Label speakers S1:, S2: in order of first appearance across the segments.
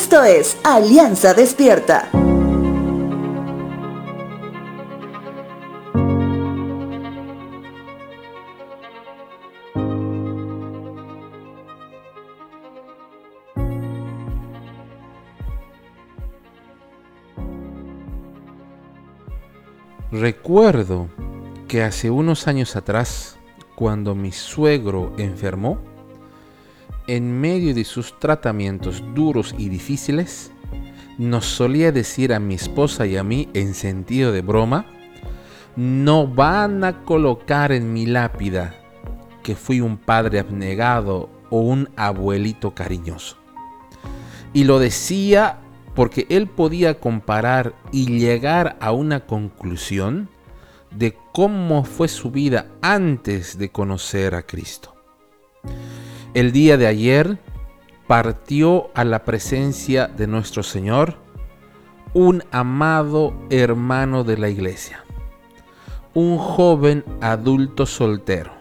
S1: Esto es Alianza Despierta.
S2: Recuerdo que hace unos años atrás, cuando mi suegro enfermó, en medio de sus tratamientos duros y difíciles, nos solía decir a mi esposa y a mí en sentido de broma, no van a colocar en mi lápida que fui un padre abnegado o un abuelito cariñoso. Y lo decía porque él podía comparar y llegar a una conclusión de cómo fue su vida antes de conocer a Cristo. El día de ayer partió a la presencia de nuestro Señor un amado hermano de la iglesia, un joven adulto soltero,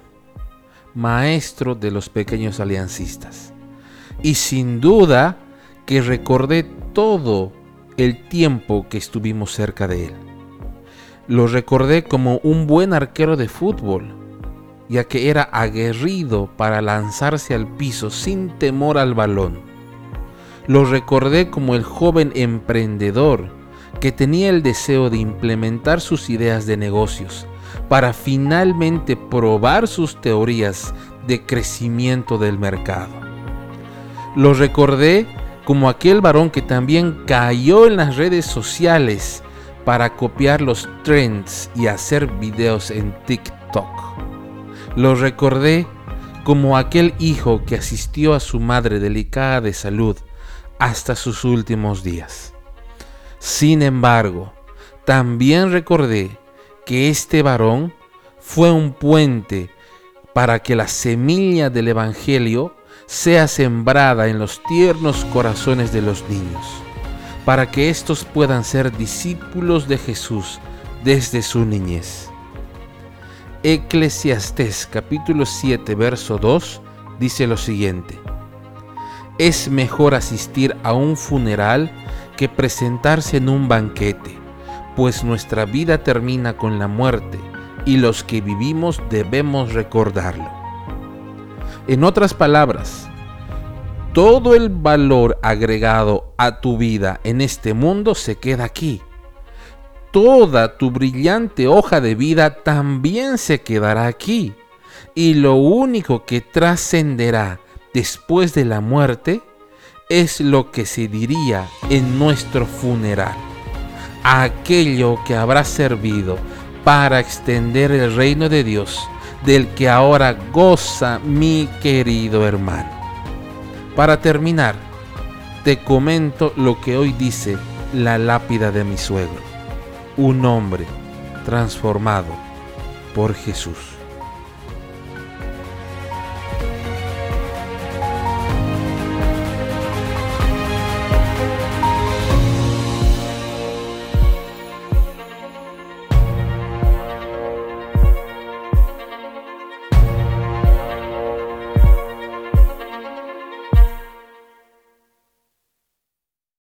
S2: maestro de los pequeños aliancistas. Y sin duda que recordé todo el tiempo que estuvimos cerca de él. Lo recordé como un buen arquero de fútbol, ya que era aguerrido para lanzarse al piso sin temor al balón. Lo recordé como el joven emprendedor que tenía el deseo de implementar sus ideas de negocios para finalmente probar sus teorías de crecimiento del mercado. Lo recordé como aquel varón que también cayó en las redes sociales para copiar los trends y hacer videos en TikTok. Lo recordé como aquel hijo que asistió a su madre delicada de salud hasta sus últimos días. Sin embargo, también recordé que este varón fue un puente para que la semilla del Evangelio sea sembrada en los tiernos corazones de los niños, para que éstos puedan ser discípulos de Jesús desde su niñez. Eclesiastés capítulo 7 verso 2 dice lo siguiente, es mejor asistir a un funeral que presentarse en un banquete, pues nuestra vida termina con la muerte y los que vivimos debemos recordarlo. En otras palabras, todo el valor agregado a tu vida en este mundo se queda aquí. Toda tu brillante hoja de vida también se quedará aquí. Y lo único que trascenderá después de la muerte es lo que se diría en nuestro funeral. Aquello que habrá servido para extender el reino de Dios del que ahora goza mi querido hermano. Para terminar, te comento lo que hoy dice la lápida de mi suegro, un hombre transformado por Jesús.